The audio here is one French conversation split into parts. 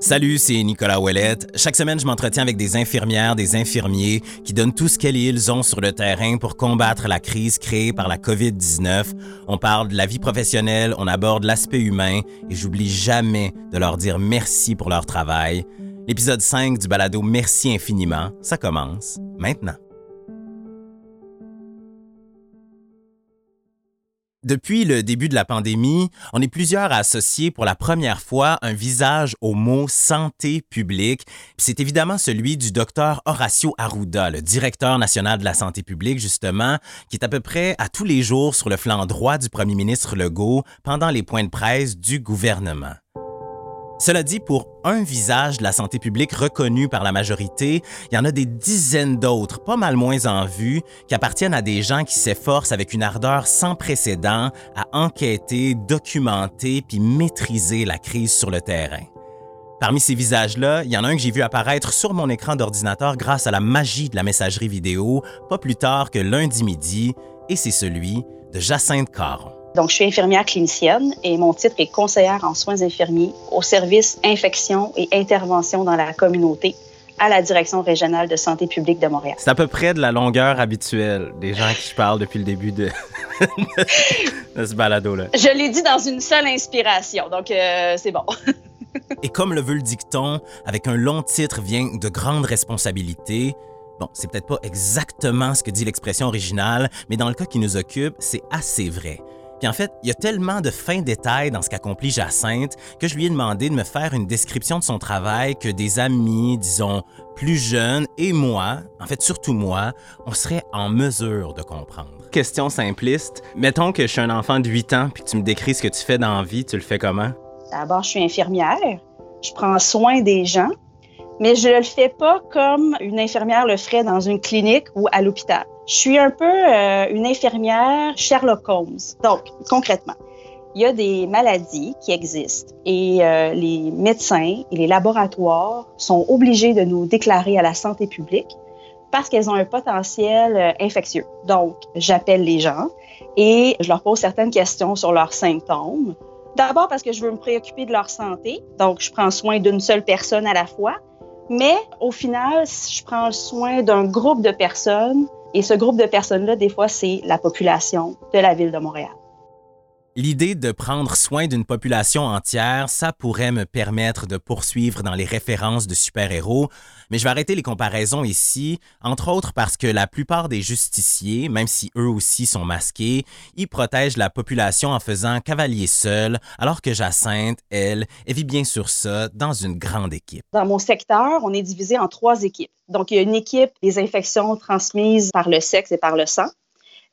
Salut, c'est Nicolas Ouellette. Chaque semaine, je m'entretiens avec des infirmières, des infirmiers qui donnent tout ce qu'ils ont sur le terrain pour combattre la crise créée par la COVID-19. On parle de la vie professionnelle, on aborde l'aspect humain et j'oublie jamais de leur dire merci pour leur travail. L'épisode 5 du balado Merci infiniment, ça commence maintenant. Depuis le début de la pandémie, on est plusieurs à associer pour la première fois un visage au mot santé publique. C'est évidemment celui du docteur Horacio Arruda, le directeur national de la santé publique, justement, qui est à peu près à tous les jours sur le flanc droit du premier ministre Legault pendant les points de presse du gouvernement. Cela dit, pour un visage de la santé publique reconnu par la majorité, il y en a des dizaines d'autres, pas mal moins en vue, qui appartiennent à des gens qui s'efforcent avec une ardeur sans précédent à enquêter, documenter puis maîtriser la crise sur le terrain. Parmi ces visages-là, il y en a un que j'ai vu apparaître sur mon écran d'ordinateur grâce à la magie de la messagerie vidéo, pas plus tard que lundi midi, et c'est celui de Jacinthe Caron. Donc, je suis infirmière clinicienne et mon titre est conseillère en soins infirmiers au service infection et intervention dans la communauté à la Direction régionale de santé publique de Montréal. C'est à peu près de la longueur habituelle des gens qui je parle depuis le début de, ce balado-là. Je l'ai dit dans une seule inspiration, donc euh, c'est bon. et comme le veut le dicton, avec un long titre vient de grandes responsabilités. Bon, c'est peut-être pas exactement ce que dit l'expression originale, mais dans le cas qui nous occupe, c'est assez vrai. Puis en fait, il y a tellement de fins détails dans ce qu'accomplit Jacinthe que je lui ai demandé de me faire une description de son travail que des amis, disons, plus jeunes et moi, en fait surtout moi, on serait en mesure de comprendre. Question simpliste, mettons que je suis un enfant de 8 ans puis que tu me décris ce que tu fais dans la vie, tu le fais comment? D'abord, je suis infirmière. Je prends soin des gens, mais je ne le fais pas comme une infirmière le ferait dans une clinique ou à l'hôpital. Je suis un peu euh, une infirmière Sherlock Holmes. Donc, concrètement, il y a des maladies qui existent et euh, les médecins et les laboratoires sont obligés de nous déclarer à la santé publique parce qu'elles ont un potentiel euh, infectieux. Donc, j'appelle les gens et je leur pose certaines questions sur leurs symptômes. D'abord parce que je veux me préoccuper de leur santé, donc je prends soin d'une seule personne à la fois, mais au final, je prends soin d'un groupe de personnes et ce groupe de personnes-là, des fois, c'est la population de la ville de Montréal. L'idée de prendre soin d'une population entière, ça pourrait me permettre de poursuivre dans les références de super-héros, mais je vais arrêter les comparaisons ici, entre autres parce que la plupart des justiciers, même si eux aussi sont masqués, ils protègent la population en faisant cavalier seul, alors que Jacinthe, elle, elle vit bien sur ça dans une grande équipe. Dans mon secteur, on est divisé en trois équipes. Donc, il y a une équipe des infections transmises par le sexe et par le sang.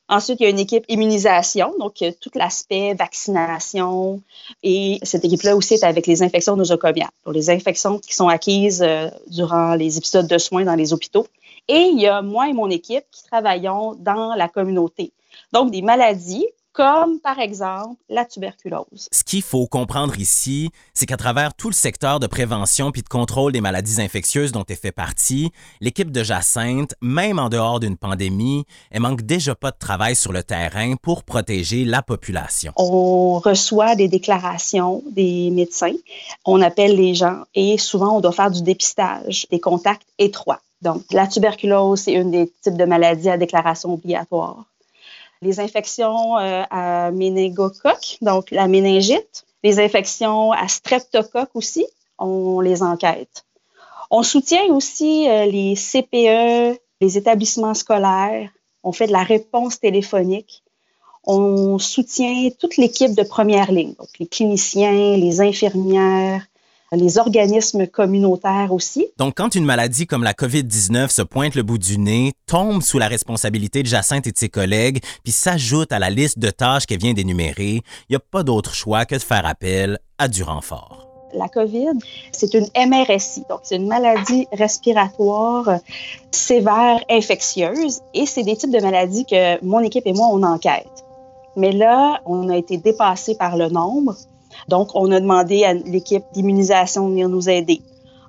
Ensuite, il y a une équipe immunisation, donc tout l'aspect vaccination. Et cette équipe-là aussi est avec les infections nosocomiales, donc les infections qui sont acquises euh, durant les épisodes de soins dans les hôpitaux. Et il y a moi et mon équipe qui travaillons dans la communauté. Donc, des maladies comme par exemple la tuberculose. Ce qu'il faut comprendre ici, c'est qu'à travers tout le secteur de prévention puis de contrôle des maladies infectieuses dont elle fait partie, l'équipe de Jacinthe, même en dehors d'une pandémie, elle manque déjà pas de travail sur le terrain pour protéger la population. On reçoit des déclarations des médecins, on appelle les gens et souvent on doit faire du dépistage, des contacts étroits. Donc, la tuberculose, c'est une des types de maladies à déclaration obligatoire les infections euh, à méningocoque, donc la méningite, les infections à streptocoque aussi, on les enquête. On soutient aussi euh, les CPE, les établissements scolaires. On fait de la réponse téléphonique. On soutient toute l'équipe de première ligne, donc les cliniciens, les infirmières, les organismes communautaires aussi. Donc, quand une maladie comme la COVID-19 se pointe le bout du nez, tombe sous la responsabilité de Jacinthe et de ses collègues, puis s'ajoute à la liste de tâches qu'elle vient d'énumérer, il n'y a pas d'autre choix que de faire appel à du renfort. La COVID, c'est une MRSI, donc c'est une maladie respiratoire sévère infectieuse et c'est des types de maladies que mon équipe et moi, on enquête. Mais là, on a été dépassé par le nombre. Donc, on a demandé à l'équipe d'immunisation de venir nous aider.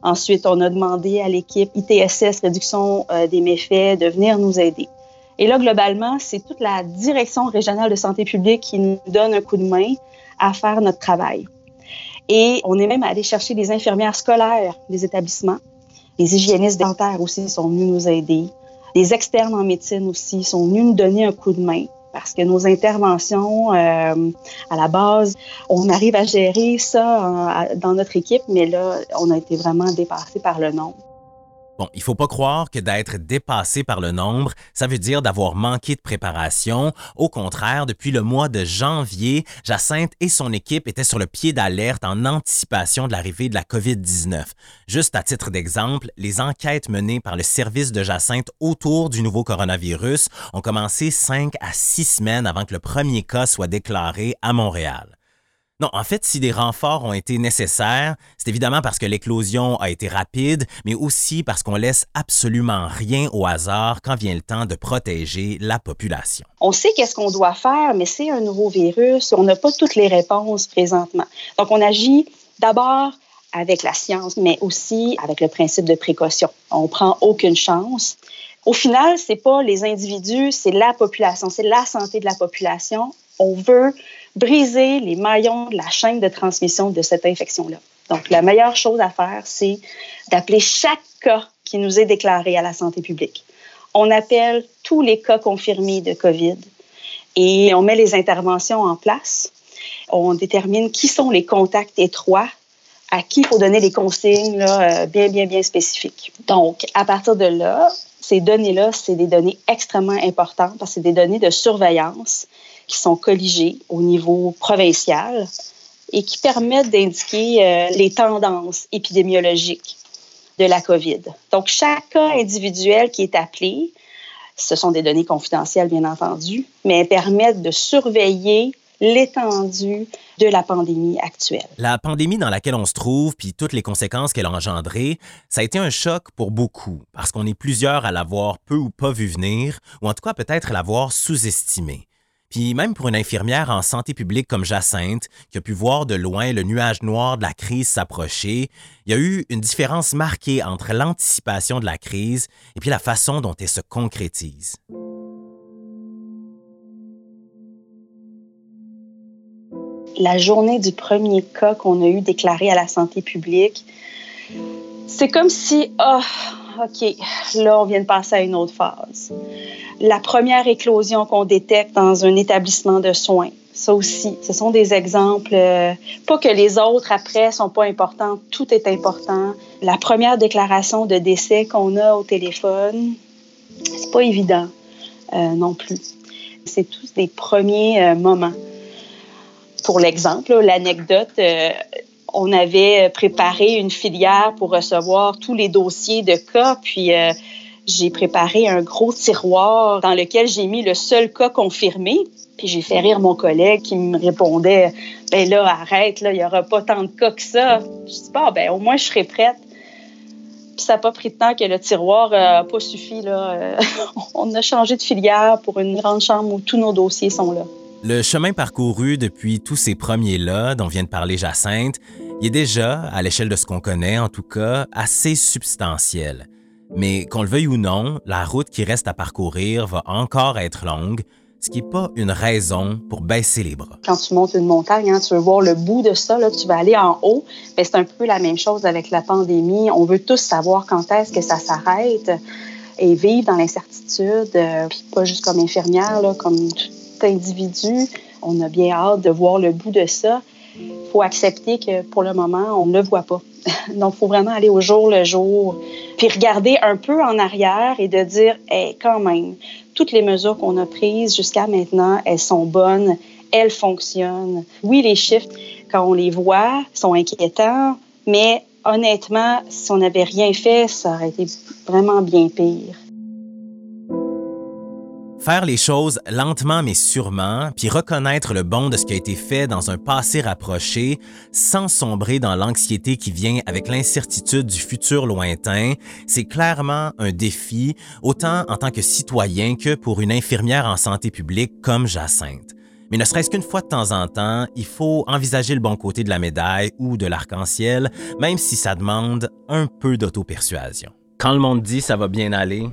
Ensuite, on a demandé à l'équipe ITSS, réduction euh, des méfaits, de venir nous aider. Et là, globalement, c'est toute la direction régionale de santé publique qui nous donne un coup de main à faire notre travail. Et on est même allé chercher des infirmières scolaires des établissements. Les hygiénistes dentaires aussi sont venus nous aider. Les externes en médecine aussi sont venus nous donner un coup de main parce que nos interventions, euh, à la base, on arrive à gérer ça dans notre équipe, mais là, on a été vraiment dépassé par le nombre. Bon, il faut pas croire que d'être dépassé par le nombre, ça veut dire d'avoir manqué de préparation. Au contraire, depuis le mois de janvier, Jacinthe et son équipe étaient sur le pied d'alerte en anticipation de l'arrivée de la COVID-19. Juste à titre d'exemple, les enquêtes menées par le service de Jacinthe autour du nouveau coronavirus ont commencé cinq à six semaines avant que le premier cas soit déclaré à Montréal. Non, en fait, si des renforts ont été nécessaires, c'est évidemment parce que l'éclosion a été rapide, mais aussi parce qu'on laisse absolument rien au hasard quand vient le temps de protéger la population. On sait qu'est-ce qu'on doit faire, mais c'est un nouveau virus. On n'a pas toutes les réponses présentement. Donc, on agit d'abord avec la science, mais aussi avec le principe de précaution. On prend aucune chance. Au final, c'est pas les individus, c'est la population, c'est la santé de la population. On veut briser les maillons de la chaîne de transmission de cette infection-là. Donc, la meilleure chose à faire, c'est d'appeler chaque cas qui nous est déclaré à la santé publique. On appelle tous les cas confirmés de COVID et on met les interventions en place. On détermine qui sont les contacts étroits à qui il faut donner des consignes euh, bien, bien, bien spécifiques. Donc, à partir de là, ces données-là, c'est des données extrêmement importantes parce que c'est des données de surveillance qui sont colligées au niveau provincial et qui permettent d'indiquer euh, les tendances épidémiologiques de la COVID. Donc, chaque cas individuel qui est appelé, ce sont des données confidentielles, bien entendu, mais permettent de surveiller l'étendue de la pandémie actuelle. La pandémie dans laquelle on se trouve, puis toutes les conséquences qu'elle a engendrées, ça a été un choc pour beaucoup, parce qu'on est plusieurs à l'avoir peu ou pas vu venir, ou en tout cas peut-être l'avoir sous-estimé. Puis même pour une infirmière en santé publique comme Jacinthe, qui a pu voir de loin le nuage noir de la crise s'approcher, il y a eu une différence marquée entre l'anticipation de la crise et puis la façon dont elle se concrétise. La journée du premier cas qu'on a eu déclaré à la santé publique, c'est comme si, oh, OK, là, on vient de passer à une autre phase la première éclosion qu'on détecte dans un établissement de soins. Ça aussi, ce sont des exemples. Euh, pas que les autres après sont pas importants, tout est important. La première déclaration de décès qu'on a au téléphone, c'est pas évident euh, non plus. C'est tous des premiers euh, moments. Pour l'exemple, l'anecdote, on avait préparé une filière pour recevoir tous les dossiers de cas, puis j'ai préparé un gros tiroir dans lequel j'ai mis le seul cas confirmé. Puis j'ai fait rire mon collègue qui me répondait Ben là, arrête, là, il n'y aura pas tant de cas que ça. Je dis Bon, ben au moins je serai prête. Puis ça n'a pas pris de temps que le tiroir n'a pas suffi. On a changé de filière pour une grande chambre où tous nos dossiers sont là. Le chemin parcouru depuis tous ces premiers-là, dont vient de parler Jacinthe, il est déjà, à l'échelle de ce qu'on connaît en tout cas, assez substantiel. Mais qu'on le veuille ou non, la route qui reste à parcourir va encore être longue, ce qui n'est pas une raison pour baisser les bras. Quand tu montes une montagne, hein, tu veux voir le bout de ça, là, tu vas aller en haut. Mais c'est un peu la même chose avec la pandémie. On veut tous savoir quand est-ce que ça s'arrête et vivre dans l'incertitude, euh, puis pas juste comme infirmière, comme tout individu. On a bien hâte de voir le bout de ça. Accepter que pour le moment, on ne le voit pas. Donc, il faut vraiment aller au jour le jour, puis regarder un peu en arrière et de dire, hey, quand même, toutes les mesures qu'on a prises jusqu'à maintenant, elles sont bonnes, elles fonctionnent. Oui, les chiffres, quand on les voit, sont inquiétants, mais honnêtement, si on n'avait rien fait, ça aurait été vraiment bien pire. Faire les choses lentement mais sûrement, puis reconnaître le bon de ce qui a été fait dans un passé rapproché, sans sombrer dans l'anxiété qui vient avec l'incertitude du futur lointain, c'est clairement un défi, autant en tant que citoyen que pour une infirmière en santé publique comme Jacinthe. Mais ne serait-ce qu'une fois de temps en temps, il faut envisager le bon côté de la médaille ou de l'arc-en-ciel, même si ça demande un peu d'auto-persuasion. Quand le monde dit ça va bien aller,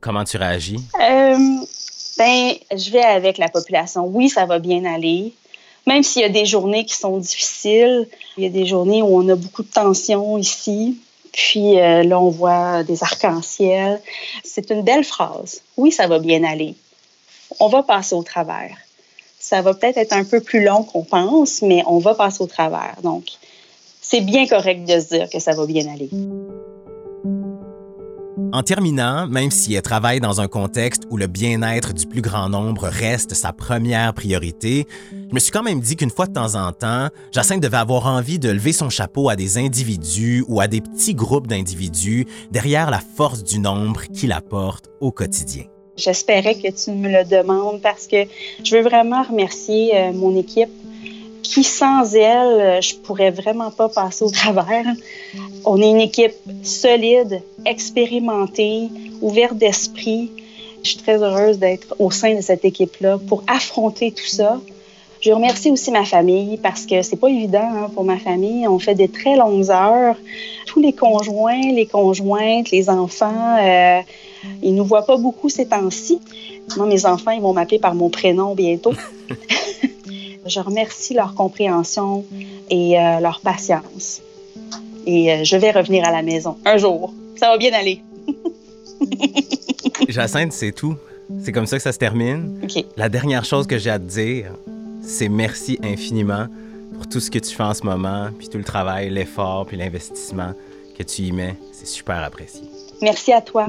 comment tu réagis? Euh, ben, je vais avec la population. Oui, ça va bien aller. Même s'il y a des journées qui sont difficiles, il y a des journées où on a beaucoup de tension ici. Puis euh, là, on voit des arcs-en-ciel. C'est une belle phrase. Oui, ça va bien aller. On va passer au travers. Ça va peut-être être un peu plus long qu'on pense, mais on va passer au travers. Donc, c'est bien correct de se dire que ça va bien aller. En terminant, même si elle travaille dans un contexte où le bien-être du plus grand nombre reste sa première priorité, je me suis quand même dit qu'une fois de temps en temps, Jacinthe devait avoir envie de lever son chapeau à des individus ou à des petits groupes d'individus derrière la force du nombre qu'il apporte au quotidien. J'espérais que tu me le demandes parce que je veux vraiment remercier euh, mon équipe qui, sans elle, je pourrais vraiment pas passer au travers. On est une équipe solide, expérimentée, ouverte d'esprit. Je suis très heureuse d'être au sein de cette équipe-là pour affronter tout ça. Je remercie aussi ma famille parce que c'est pas évident hein, pour ma famille. On fait des très longues heures. Tous les conjoints, les conjointes, les enfants, euh, ils nous voient pas beaucoup ces temps-ci. Moi, mes enfants, ils vont m'appeler par mon prénom bientôt. Je remercie leur compréhension et euh, leur patience. Et euh, je vais revenir à la maison un jour. Ça va bien aller. Jacinthe, c'est tout. C'est comme ça que ça se termine. La dernière chose que j'ai à te dire, c'est merci infiniment pour tout ce que tu fais en ce moment, puis tout le travail, l'effort, puis l'investissement que tu y mets. C'est super apprécié. Merci à toi.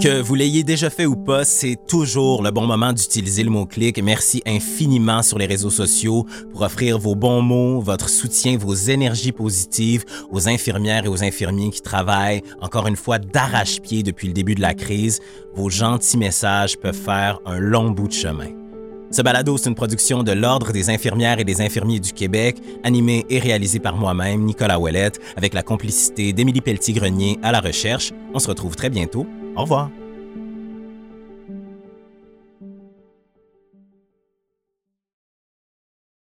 Que vous l'ayez déjà fait ou pas, c'est toujours le bon moment d'utiliser le mot-clic. Merci infiniment sur les réseaux sociaux pour offrir vos bons mots, votre soutien, vos énergies positives aux infirmières et aux infirmiers qui travaillent, encore une fois, d'arrache-pied depuis le début de la crise. Vos gentils messages peuvent faire un long bout de chemin. Ce balado, c'est une production de l'Ordre des infirmières et des infirmiers du Québec, animé et réalisé par moi-même, Nicolas Ouellette, avec la complicité d'Émilie Pelletier-Grenier à la recherche. On se retrouve très bientôt au revoir.